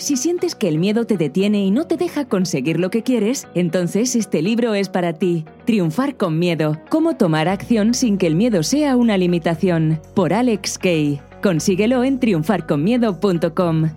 Si sientes que el miedo te detiene y no te deja conseguir lo que quieres, entonces este libro es para ti. Triunfar con miedo. Cómo tomar acción sin que el miedo sea una limitación. Por Alex Kay. Consíguelo en triunfarconmiedo.com.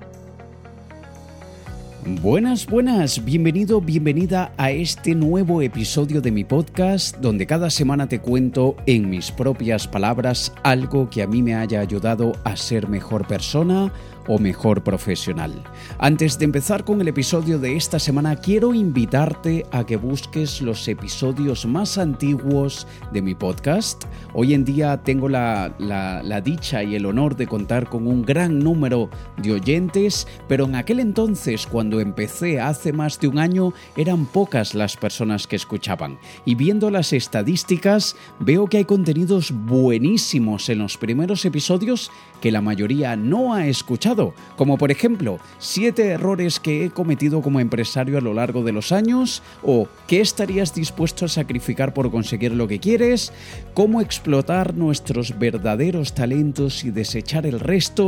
Buenas, buenas, bienvenido, bienvenida a este nuevo episodio de mi podcast donde cada semana te cuento en mis propias palabras algo que a mí me haya ayudado a ser mejor persona o mejor profesional. Antes de empezar con el episodio de esta semana, quiero invitarte a que busques los episodios más antiguos de mi podcast. Hoy en día tengo la, la, dicha y el honor de contar con un gran número de oyentes, pero en aquel entonces, cuando empecé hace más de un año, eran pocas las personas que escuchaban. Y viendo las estadísticas, veo que hay contenidos buenísimos en los primeros episodios que la mayoría no ha escuchado como por ejemplo, siete errores que he cometido como empresario a lo largo de los años, o qué estarías dispuesto a sacrificar por conseguir lo que quieres, cómo explotar nuestros verdaderos talentos y desechar el resto,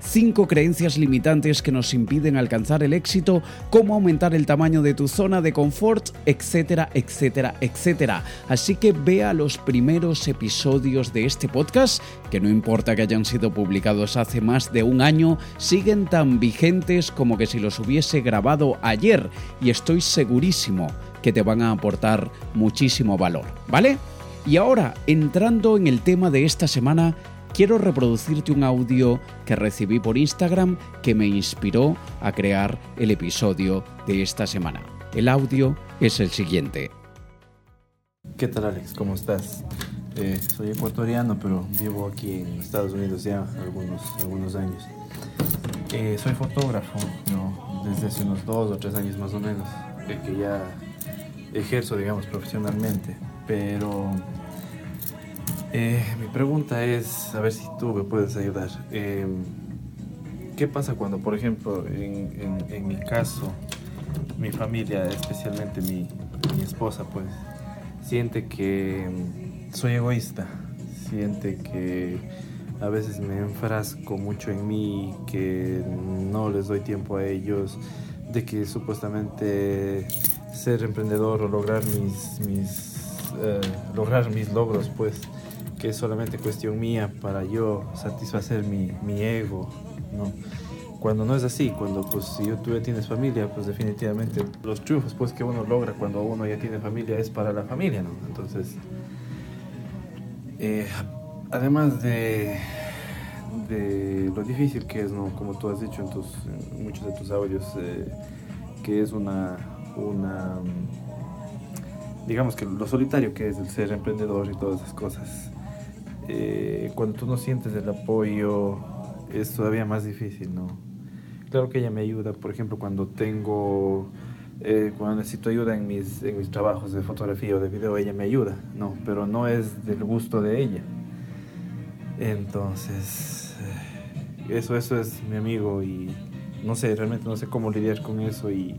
cinco creencias limitantes que nos impiden alcanzar el éxito, cómo aumentar el tamaño de tu zona de confort, etcétera, etcétera, etcétera. Así que vea los primeros episodios de este podcast, que no importa que hayan sido publicados hace más de un año, siguen tan vigentes como que si los hubiese grabado ayer y estoy segurísimo que te van a aportar muchísimo valor, ¿vale? Y ahora, entrando en el tema de esta semana, quiero reproducirte un audio que recibí por Instagram que me inspiró a crear el episodio de esta semana. El audio es el siguiente. ¿Qué tal Alex? ¿Cómo estás? Eh, soy ecuatoriano, pero vivo aquí en Estados Unidos ya algunos, algunos años. Eh, soy fotógrafo. Desde hace unos dos o tres años más o menos, que ya ejerzo, digamos, profesionalmente. Pero eh, mi pregunta es, a ver si tú me puedes ayudar. Em, ¿Qué pasa cuando, por ejemplo, en, en, mi caso, mi familia, especialmente mi, mi esposa, pues, siente que em, soy egoísta, siente que a veces me enfrasco mucho en mí, que no les doy tiempo a ellos, de que supuestamente ser emprendedor o lograr mis, mis, eh, lograr mis logros, pues que es solamente cuestión mía para yo satisfacer mi, mi ego, ¿no? Cuando no es así, cuando pues si tú ya tienes familia, pues definitivamente los triunfos pues que uno logra cuando uno ya tiene familia es para la familia, ¿no? Entonces, eh, además de, de lo difícil que es, ¿no? como tú has dicho en, tus, muchos de tus audios, eh, que es una, una, digamos que lo solitario que es el ser emprendedor y todas esas cosas. Eh, cuando tú no sientes el apoyo es todavía más difícil, ¿no? Claro que ella me ayuda, por ejemplo, cuando tengo, eh, cuando necesito ayuda en mis, en mis trabajos de fotografía o de video, ella me ayuda, ¿no? Pero no es del gusto de ella. Entonces, eh, eso, eso es mi amigo y no sé, realmente no sé cómo lidiar con eso y,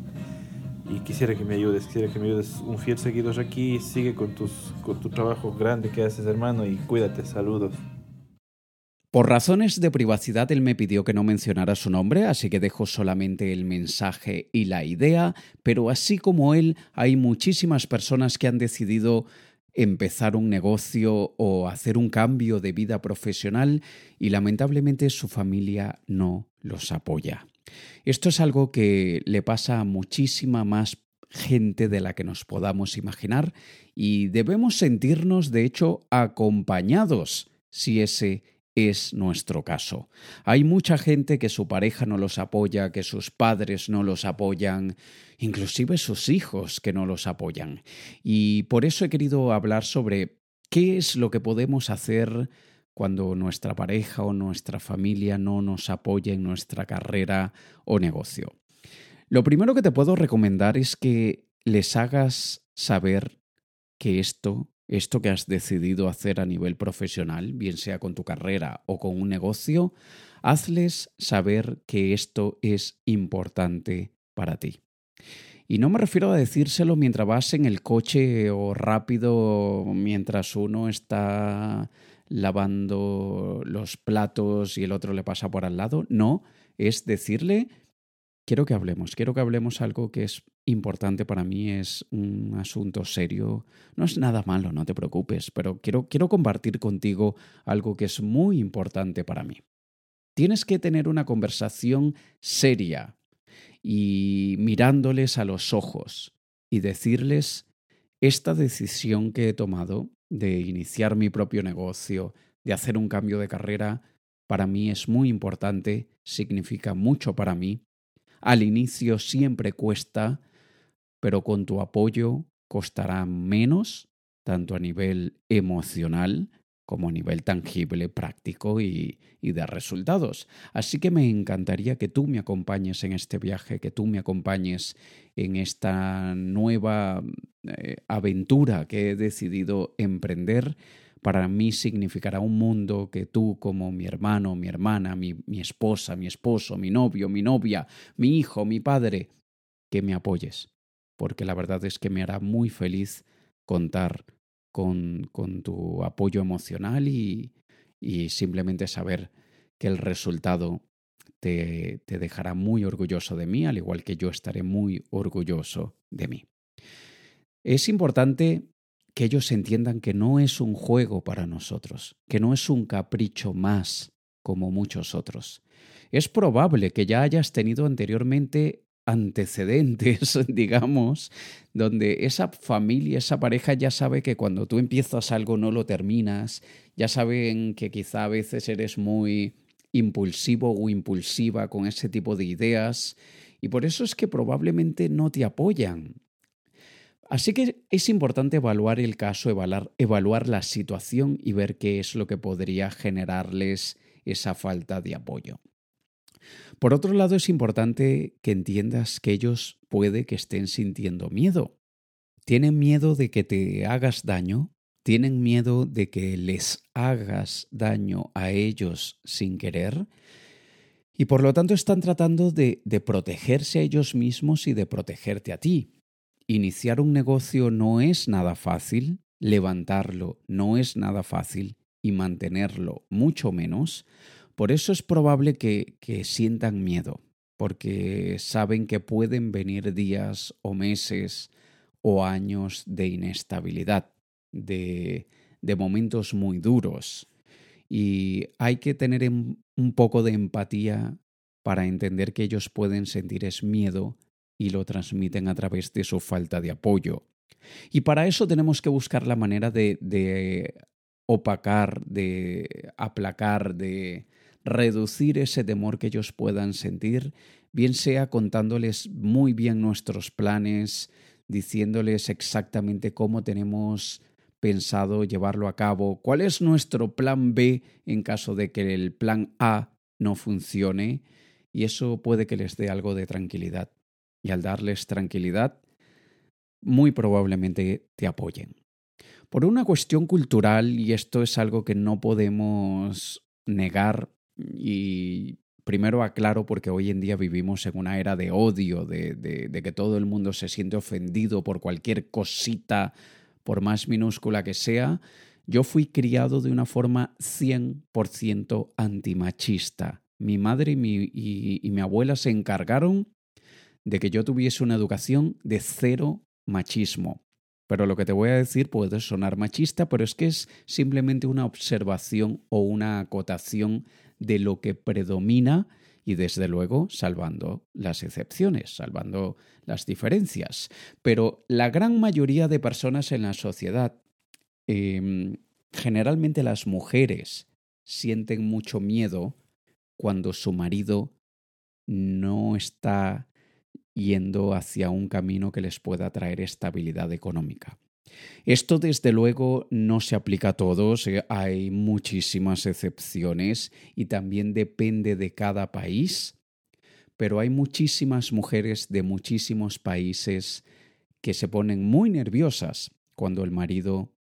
quisiera que me ayudes, quisiera que me ayudes. Un fiel seguidor aquí, sigue con, tus, con tu trabajo grande que haces hermano y cuídate, saludos. Por razones de privacidad él me pidió que no mencionara su nombre, así que dejo solamente el mensaje y la idea, pero así como él hay muchísimas personas que han decidido empezar un negocio o hacer un cambio de vida profesional y lamentablemente su familia no los apoya. Esto es algo que le pasa a muchísima más gente de la que nos podamos imaginar y debemos sentirnos de hecho acompañados si ese es nuestro caso. Hay mucha gente que su pareja no los apoya, que sus padres no los apoyan, inclusive sus hijos que no los apoyan. Y por eso he querido hablar sobre qué es lo que podemos hacer cuando nuestra pareja o nuestra familia no nos apoya en nuestra carrera o negocio. Lo primero que te puedo recomendar es que les hagas saber que esto esto que has decidido hacer a nivel profesional, bien sea con tu carrera o con un negocio, hazles saber que esto es importante para ti. Y no me refiero a decírselo mientras vas en el coche o rápido mientras uno está lavando los platos y el otro le pasa por al lado. No, es decirle quiero que hablemos, quiero que hablemos algo que es importante para mí, es un asunto serio, no es nada malo, no te preocupes, pero quiero, quiero compartir contigo algo que es muy importante para mí. Tienes que tener una conversación seria y mirándoles a los ojos y decirles esta decisión que he tomado de iniciar mi propio negocio, de hacer un cambio de carrera, para mí es muy importante, significa mucho para mí. Al inicio siempre cuesta, pero con tu apoyo costará menos, tanto a nivel emocional como a nivel tangible, práctico y, de resultados. Así que me encantaría que tú me acompañes en este viaje, que tú me acompañes en esta nueva eh, aventura que he decidido emprender. Para mí significará un mundo que tú como mi hermano, mi hermana, mi, mi esposa, mi esposo, mi novio, mi novia, mi hijo, mi padre, que me apoyes, porque la verdad es que me hará muy feliz contar con, con tu apoyo emocional y, y, simplemente saber que el resultado te, te dejará muy orgulloso de mí, al igual que yo estaré muy orgulloso de mí. Es importante que ellos entiendan que no es un juego para nosotros, que no es un capricho más como muchos otros. Es probable que ya hayas tenido anteriormente antecedentes, digamos, donde esa familia, esa pareja ya sabe que cuando tú empiezas algo no lo terminas, ya saben que quizá a veces eres muy impulsivo o impulsiva con ese tipo de ideas y por eso es que probablemente no te apoyan. Así que es importante evaluar el caso, evaluar, evaluar la situación y ver qué es lo que podría generarles esa falta de apoyo. Por otro lado, es importante que entiendas que ellos puede que estén sintiendo miedo. Tienen miedo de que te hagas daño, tienen miedo de que les hagas daño a ellos sin querer, y por lo tanto están tratando de, de protegerse a ellos mismos y de protegerte a ti. Iniciar un negocio no es nada fácil, levantarlo no es nada fácil y mantenerlo mucho menos, por eso es probable que, sientan miedo, porque saben que pueden venir días o meses o años de inestabilidad, de, momentos muy duros. Y hay que tener un poco de empatía para entender que ellos pueden sentir es miedo y lo transmiten a través de su falta de apoyo. Y para eso tenemos que buscar la manera de, de opacar, de aplacar, de, reducir ese temor que ellos puedan sentir, bien sea contándoles muy bien nuestros planes, diciéndoles exactamente cómo tenemos pensado llevarlo a cabo, cuál es nuestro plan B en caso de que el plan A no funcione, y eso puede que les dé algo de tranquilidad. Y al darles tranquilidad, muy probablemente te apoyen. Por una cuestión cultural, y esto es algo que no podemos negar, y primero aclaro porque hoy en día vivimos en una era de odio, de, de, que todo el mundo se siente ofendido por cualquier cosita, por más minúscula que sea. Yo fui criado de una forma 100% antimachista. Mi madre y mi, y mi abuela se encargaron de que yo tuviese una educación de cero machismo. Pero lo que te voy a decir puede sonar machista, pero es que es simplemente una observación o una acotación de lo que predomina y desde luego salvando las excepciones, salvando las diferencias. Pero la gran mayoría de personas en la sociedad, em, generalmente las mujeres, sienten mucho miedo cuando su marido no está yendo hacia un camino que les pueda traer estabilidad económica. Esto desde luego no se aplica a todos, eh, hay muchísimas excepciones y también depende de cada país, pero hay muchísimas mujeres de muchísimos países que se ponen muy nerviosas cuando el marido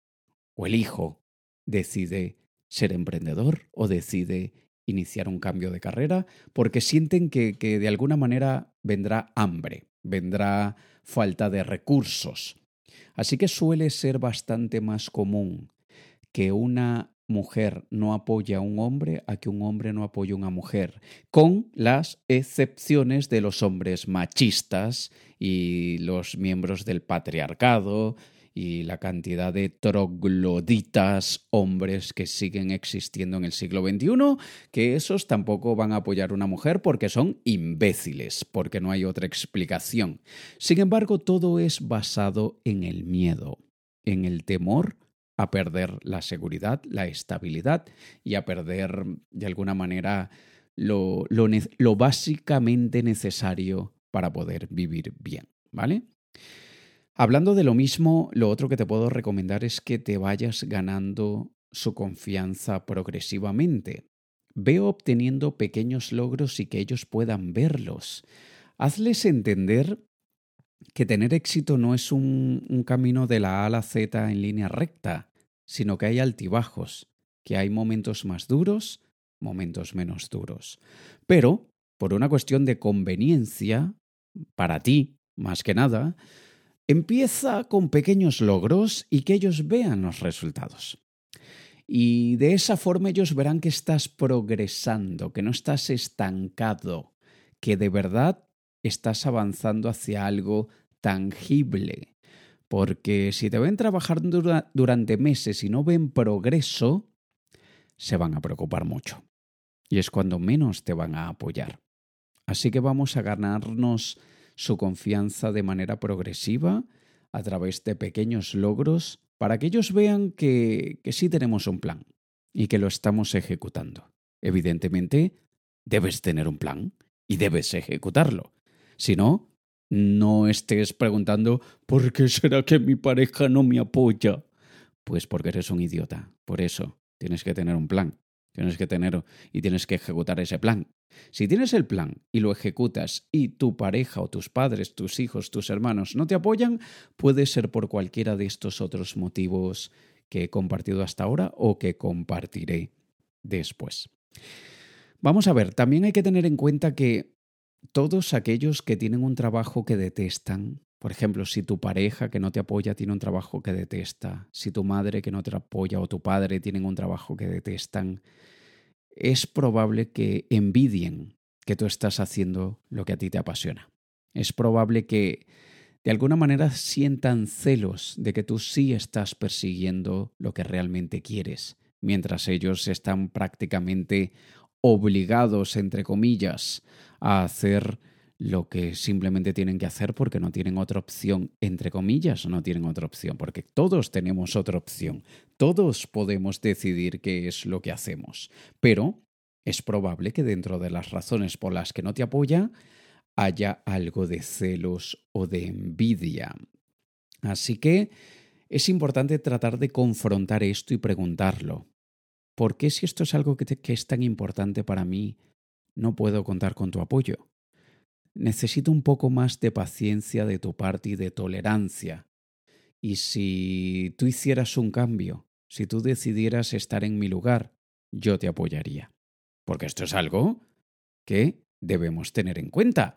o el hijo decide ser emprendedor o decide iniciar un cambio de carrera porque sienten que, que de alguna manera vendrá hambre, vendrá falta de recursos. Así que suele ser bastante más común que una mujer no apoya a un hombre a que un hombre no apoye a una mujer, con las excepciones de los hombres machistas y los miembros del patriarcado y la cantidad de trogloditas hombres que siguen existiendo en el siglo XXI, que esos tampoco van a apoyar a una mujer porque son imbéciles, porque no hay otra explicación. Sin embargo, todo es basado en el miedo, en el temor a perder la seguridad, la estabilidad y a perder de alguna manera lo, lo, básicamente necesario para poder vivir bien, ¿vale? Hablando de lo mismo, lo otro que te puedo recomendar es que te vayas ganando su confianza progresivamente. Ve obteniendo pequeños logros y que ellos puedan verlos. Hazles entender que tener éxito no es un, un, camino de la A a la Z en línea recta, sino que hay altibajos, que hay momentos más duros, momentos menos duros. Pero, por una cuestión de conveniencia, para ti, más que nada, empieza con pequeños logros y que ellos vean los resultados. Y de esa forma ellos verán que estás progresando, que no estás estancado, que de verdad estás avanzando hacia algo tangible. Porque si te ven trabajando durante meses y no ven progreso, se van a preocupar mucho. Y es cuando menos te van a apoyar. Así que vamos a ganarnos su confianza de manera progresiva a través de pequeños logros para que ellos vean que, que sí tenemos un plan y que lo estamos ejecutando. Evidentemente, debes tener un plan y debes ejecutarlo. Si no, no estés preguntando ¿por qué será que mi pareja no me apoya? Pues porque eres un idiota. Por eso tienes que tener un plan. Tienes que tener y tienes que ejecutar ese plan. Si tienes el plan y lo ejecutas y tu pareja o tus padres, tus hijos, tus hermanos no te apoyan, puede ser por cualquiera de estos otros motivos que he compartido hasta ahora o que compartiré después. Vamos a ver, también hay que tener en cuenta que todos aquellos que tienen un trabajo que detestan, por ejemplo, si tu pareja que no te apoya tiene un trabajo que detesta, si tu madre que no te apoya o tu padre tienen un trabajo que detestan, es probable que envidien que tú estás haciendo lo que a ti te apasiona. Es probable que de alguna manera sientan celos de que tú sí estás persiguiendo lo que realmente quieres, mientras ellos están prácticamente obligados, entre comillas, a hacer lo que simplemente tienen que hacer porque no tienen otra opción, entre comillas, no tienen otra opción, porque todos tenemos otra opción, todos podemos decidir qué es lo que hacemos, pero es probable que dentro de las razones por las que no te apoya haya algo de celos o de envidia. Así que es importante tratar de confrontar esto y preguntarlo. ¿Por qué si esto es algo que, que es tan importante para mí, no puedo contar con tu apoyo? Necesito un poco más de paciencia de tu parte y de tolerancia. Y si tú hicieras un cambio, si tú decidieras estar en mi lugar, yo te apoyaría. Porque esto es algo que debemos tener en cuenta.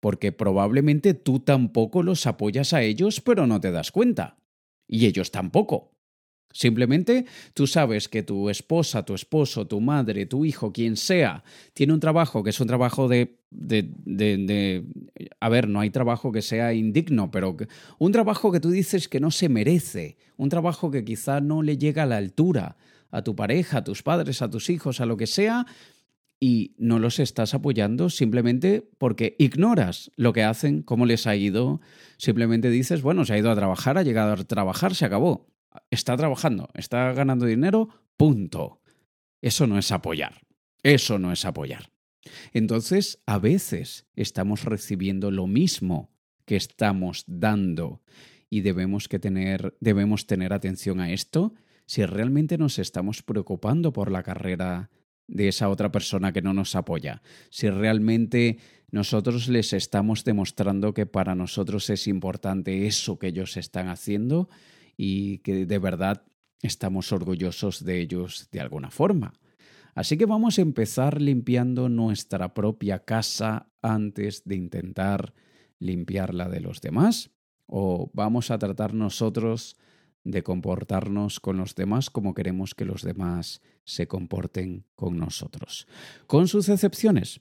Porque probablemente tú tampoco los apoyas a ellos, pero no te das cuenta. Y ellos tampoco. Simplemente tú sabes que tu esposa, tu esposo, tu madre, tu hijo, quien sea, tiene un trabajo que es un trabajo de, de, de, A ver, no hay trabajo que sea indigno, pero un trabajo que tú dices que no se merece, un trabajo que quizá no le llega a la altura a tu pareja, a tus padres, a tus hijos, a lo que sea, y no los estás apoyando simplemente porque ignoras lo que hacen, cómo les ha ido, simplemente dices, bueno, se ha ido a trabajar, ha llegado a trabajar, se acabó está trabajando, está ganando dinero, punto. Eso no es apoyar. Eso no es apoyar. Entonces, a veces estamos recibiendo lo mismo que estamos dando y debemos, que tener, debemos tener atención a esto si realmente nos estamos preocupando por la carrera de esa otra persona que no nos apoya, si realmente nosotros les estamos demostrando que para nosotros es importante eso que ellos están haciendo y que de verdad estamos orgullosos de ellos de alguna forma. Así que vamos a empezar limpiando nuestra propia casa antes de intentar limpiar la de los demás. O vamos a tratar nosotros de comportarnos con los demás como queremos que los demás se comporten con nosotros. Con sus excepciones,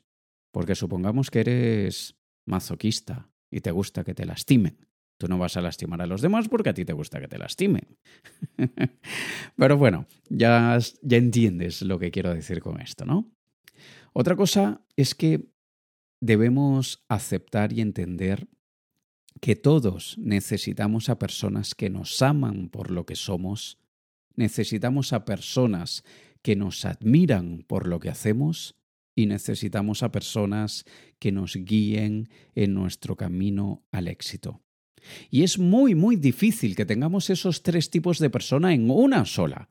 porque supongamos que eres mazoquista y te gusta que te lastimen. Tú no vas a lastimar a los demás porque a ti te gusta que te lastimen. Pero bueno, ya, ya entiendes lo que quiero decir con esto, ¿no? Otra cosa es que debemos aceptar y entender que todos necesitamos a personas que nos aman por lo que somos, necesitamos a personas que nos admiran por lo que hacemos y necesitamos a personas que nos guíen en nuestro camino al éxito. Y es muy, muy difícil que tengamos esos tres tipos de persona en una sola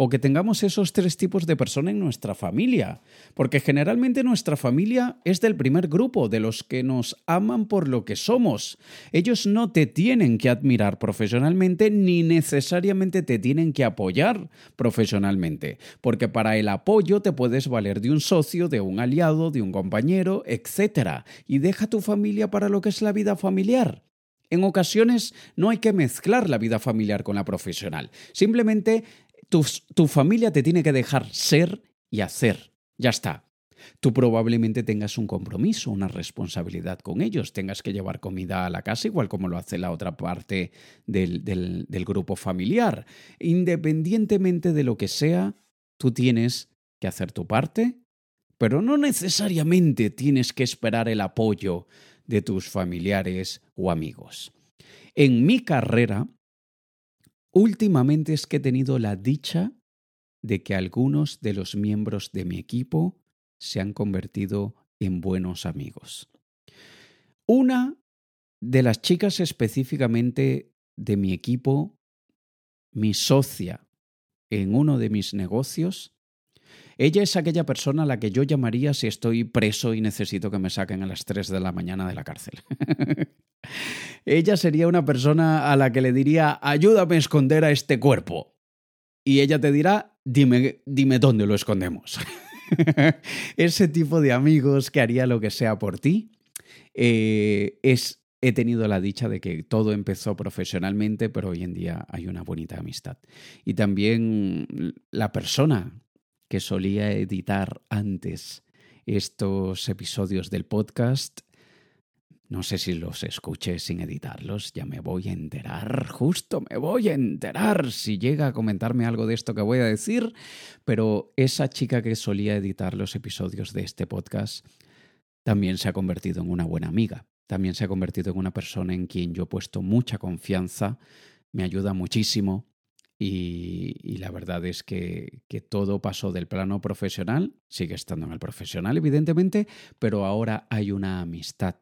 o que tengamos esos tres tipos de persona en nuestra familia, porque generalmente nuestra familia es del primer grupo, de los que nos aman por lo que somos. Ellos no te tienen que admirar profesionalmente ni necesariamente te tienen que apoyar profesionalmente, porque para el apoyo te puedes valer de un socio, de un aliado, de un compañero, etc. Y deja tu familia para lo que es la vida familiar. En ocasiones no hay que mezclar la vida familiar con la profesional. Simplemente tu, familia te tiene que dejar ser y hacer. Ya está. Tú probablemente tengas un compromiso, una responsabilidad con ellos, tengas que llevar comida a la casa igual como lo hace la otra parte del, del, grupo familiar. Independientemente de lo que sea, tú tienes que hacer tu parte, pero no necesariamente tienes que esperar el apoyo de tus familiares o amigos. En mi carrera Últimamente es que he tenido la dicha de que algunos de los miembros de mi equipo se han convertido en buenos amigos. Una de las chicas específicamente de mi equipo, mi socia en uno de mis negocios, ella es aquella persona a la que yo llamaría si estoy preso y necesito que me saquen a las 3 de la mañana de la cárcel. ella sería una persona a la que le diría, ayúdame a esconder a este cuerpo. Y ella te dirá, dime, dime dónde lo escondemos. Ese tipo de amigos que haría lo que sea por ti, eh, es, he tenido la dicha de que todo empezó profesionalmente, pero hoy en día hay una bonita amistad. Y también la persona que solía editar antes estos episodios del podcast. No sé si los escuché sin editarlos, ya me voy a enterar, justo me voy a enterar si llega a comentarme algo de esto que voy a decir, pero esa chica que solía editar los episodios de este podcast también se ha convertido en una buena amiga, también se ha convertido en una persona en quien yo he puesto mucha confianza, me ayuda muchísimo y, la verdad es que, que, todo pasó del plano profesional, sigue estando en el profesional evidentemente, pero ahora hay una amistad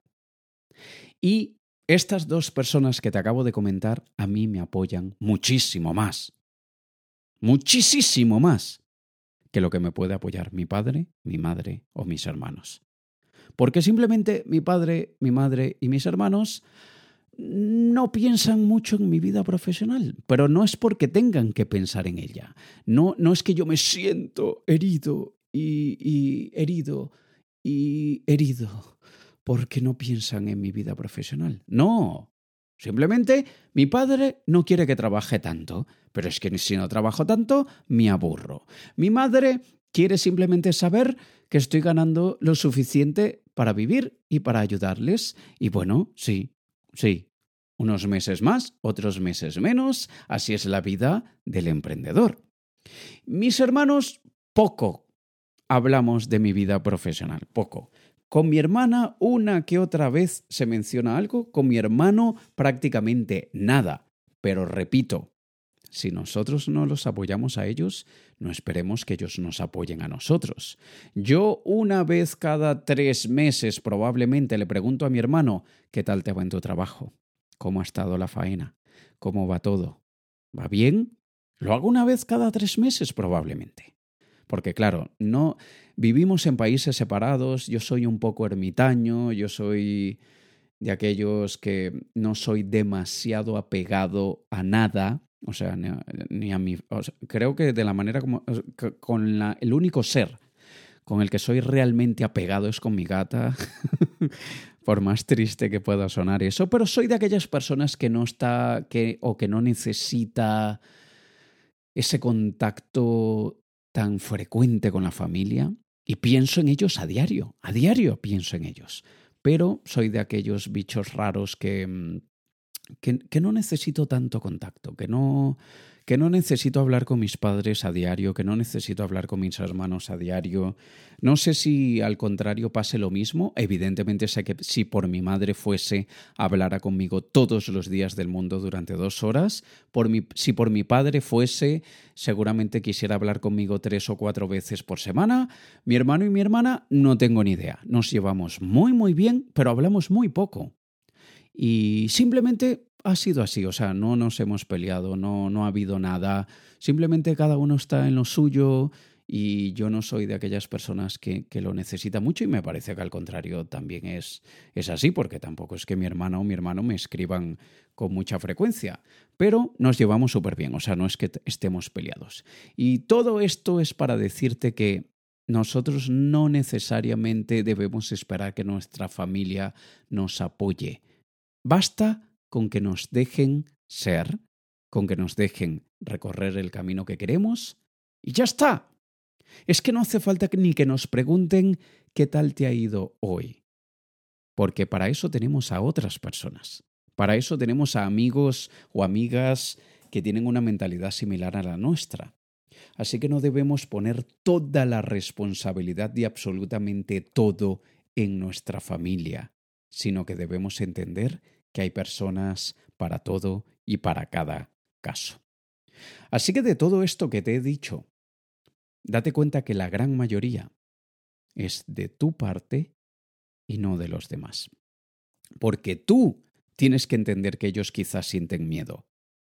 y estas dos personas que te acabo de comentar a mí me apoyan muchísimo más. Muchísimo más que lo que me puede apoyar mi padre, mi madre o mis hermanos. Porque simplemente mi padre, mi madre y mis hermanos no piensan mucho en mi vida profesional, pero no es porque tengan que pensar en ella. No, no es que yo me siento herido y, y herido y herido porque no piensan en mi vida profesional. No. Simplemente mi padre no quiere que trabaje tanto, pero es que si no trabajo tanto, me aburro. Mi madre quiere simplemente saber que estoy ganando lo suficiente para vivir y para ayudarles. Y bueno, sí, sí. Unos meses más, otros meses menos, así es la vida del emprendedor. Mis hermanos, poco hablamos de mi vida profesional, poco. Con mi hermana una que otra vez se menciona algo, con mi hermano prácticamente nada. Pero repito, si nosotros no los apoyamos a ellos, no esperemos que ellos nos apoyen a nosotros. Yo una vez cada tres meses probablemente le pregunto a mi hermano, ¿qué tal te va en tu trabajo? ¿Cómo ha estado la faena? ¿Cómo va todo? ¿Va bien? Lo hago una vez cada tres meses probablemente. Porque claro, no vivimos en países separados, yo soy un poco ermitaño, yo soy de aquellos que no soy demasiado apegado a nada, o sea, ni a, mi... creo que de la manera como... con el único ser con el que soy realmente apegado es con mi gata. por más triste que pueda sonar eso, pero soy de aquellas personas que no está que o que no necesita ese contacto tan frecuente con la familia y pienso en ellos a diario, a diario pienso en ellos, pero soy de aquellos bichos raros que, mm, que, no necesito tanto contacto, que no, que no necesito hablar con mis padres a diario, que no necesito hablar con mis hermanos a diario. No sé si al contrario pase lo mismo. Evidentemente sé que si por mi madre fuese, hablara conmigo todos los días del mundo durante dos horas. Por mi, si por mi padre fuese, seguramente quisiera hablar conmigo tres o cuatro veces por semana. Mi hermano y mi hermana no tengo ni idea. Nos llevamos muy muy bien, pero hablamos muy poco. Y simplemente ha sido así, o sea, no nos hemos peleado, no, no ha habido nada, simplemente cada uno está en lo suyo y yo no soy de aquellas personas que, que, lo necesita mucho y me parece que al contrario también es, es así, porque tampoco es que mi hermana o mi hermano me escriban con mucha frecuencia, pero nos llevamos súper bien, o sea, no es que estemos peleados. Y todo esto es para decirte que nosotros no necesariamente debemos esperar que nuestra familia nos apoye. Basta con que nos dejen ser, con que nos dejen recorrer el camino que queremos y ya está. Es que no hace falta ni que nos pregunten qué tal te ha ido hoy, porque para eso tenemos a otras personas, para eso tenemos a amigos o amigas que tienen una mentalidad similar a la nuestra. Así que no debemos poner toda la responsabilidad de absolutamente todo en nuestra familia, sino que debemos entender que hay personas para todo y para cada caso. Así que de todo esto que te he dicho, date cuenta que la gran mayoría es de tu parte y no de los demás. Porque tú tienes que entender que ellos quizás sienten miedo.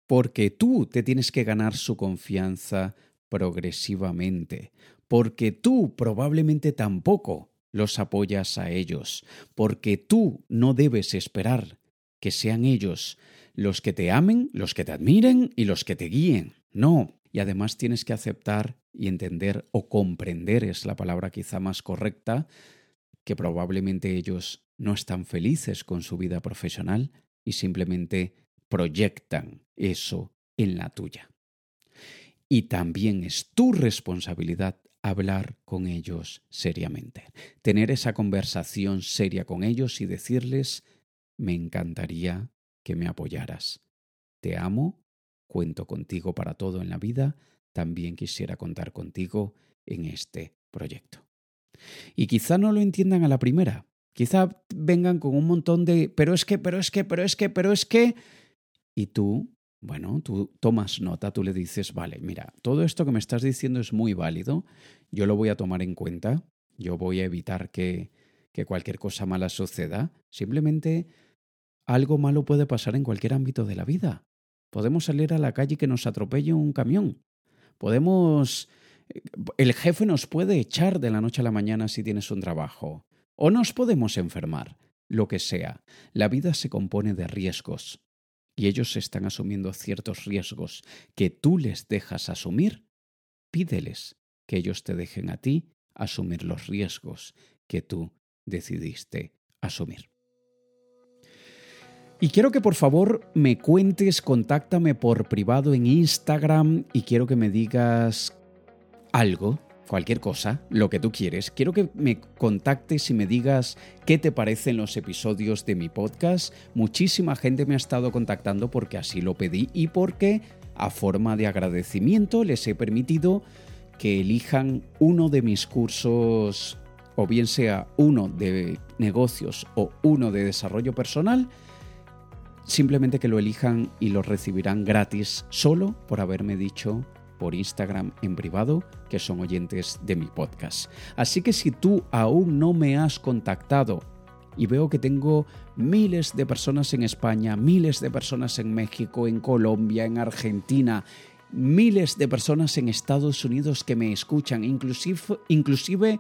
Porque tú te tienes que ganar su confianza progresivamente. Porque tú probablemente tampoco los apoyas a ellos. Porque tú no debes esperar que sean ellos los que te amen, los que te admiren y los que te guíen. No. Y además tienes que aceptar y entender o comprender, es la palabra quizá más correcta, que probablemente ellos no están felices con su vida profesional y simplemente proyectan eso en la tuya. Y también es tu responsabilidad hablar con ellos seriamente, tener esa conversación seria con ellos y decirles me encantaría que me apoyaras. Te amo, cuento contigo para todo en la vida, también quisiera contar contigo en este proyecto. Y quizá no lo entiendan a la primera, quizá vengan con un montón de, pero es que, pero es que, pero es que, pero es que, y tú, bueno, tú tomas nota, tú le dices, vale, mira, todo esto que me estás diciendo es muy válido, yo lo voy a tomar en cuenta, yo voy a evitar que, que cualquier cosa mala suceda, simplemente algo malo puede pasar en cualquier ámbito de la vida. Podemos salir a la calle y que nos atropelle un camión. Podemos... Eh, el jefe nos puede echar de la noche a la mañana si tienes un trabajo. O nos podemos enfermar. Lo que sea. La vida se compone de riesgos. Y ellos están asumiendo ciertos riesgos que tú les dejas asumir. Pídeles que ellos te dejen a ti asumir los riesgos que tú decidiste asumir. Y quiero que por favor me cuentes, contáctame por privado en Instagram y quiero que me digas algo, cualquier cosa, lo que tú quieres. Quiero que me contactes y me digas qué te parecen los episodios de mi podcast. Muchísima gente me ha estado contactando porque así lo pedí y porque a forma de agradecimiento les he permitido que elijan uno de mis cursos o bien sea uno de negocios o uno de desarrollo personal simplemente que lo elijan y lo recibirán gratis solo por haberme dicho por Instagram en privado que son oyentes de mi podcast. Así que si tú aún no me has contactado y veo que tengo miles de personas en España, miles de personas en México, en Colombia, en Argentina, miles de personas en Estados Unidos que me escuchan, inclusive, inclusive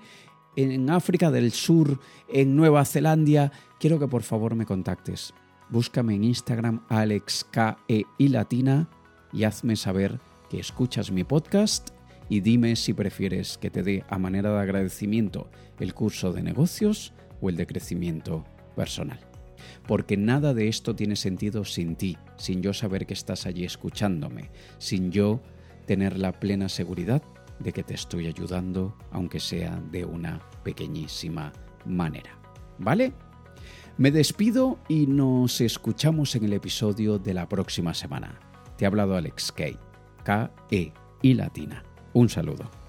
en África del Sur, en Nueva Zelanda, quiero que por favor me contactes búscame en Instagram AlexKE y Latina y hazme saber que escuchas mi podcast y dime si prefieres que te dé a manera de agradecimiento el curso de negocios o el de crecimiento personal. Porque nada de esto tiene sentido sin ti, sin yo saber que estás allí escuchándome, sin yo tener la plena seguridad de que te estoy ayudando, aunque sea de una pequeñísima manera. ¿Vale? Me despido y nos escuchamos en el episodio de la próxima semana. Te ha hablado Alex K, K-E y Latina. Un saludo.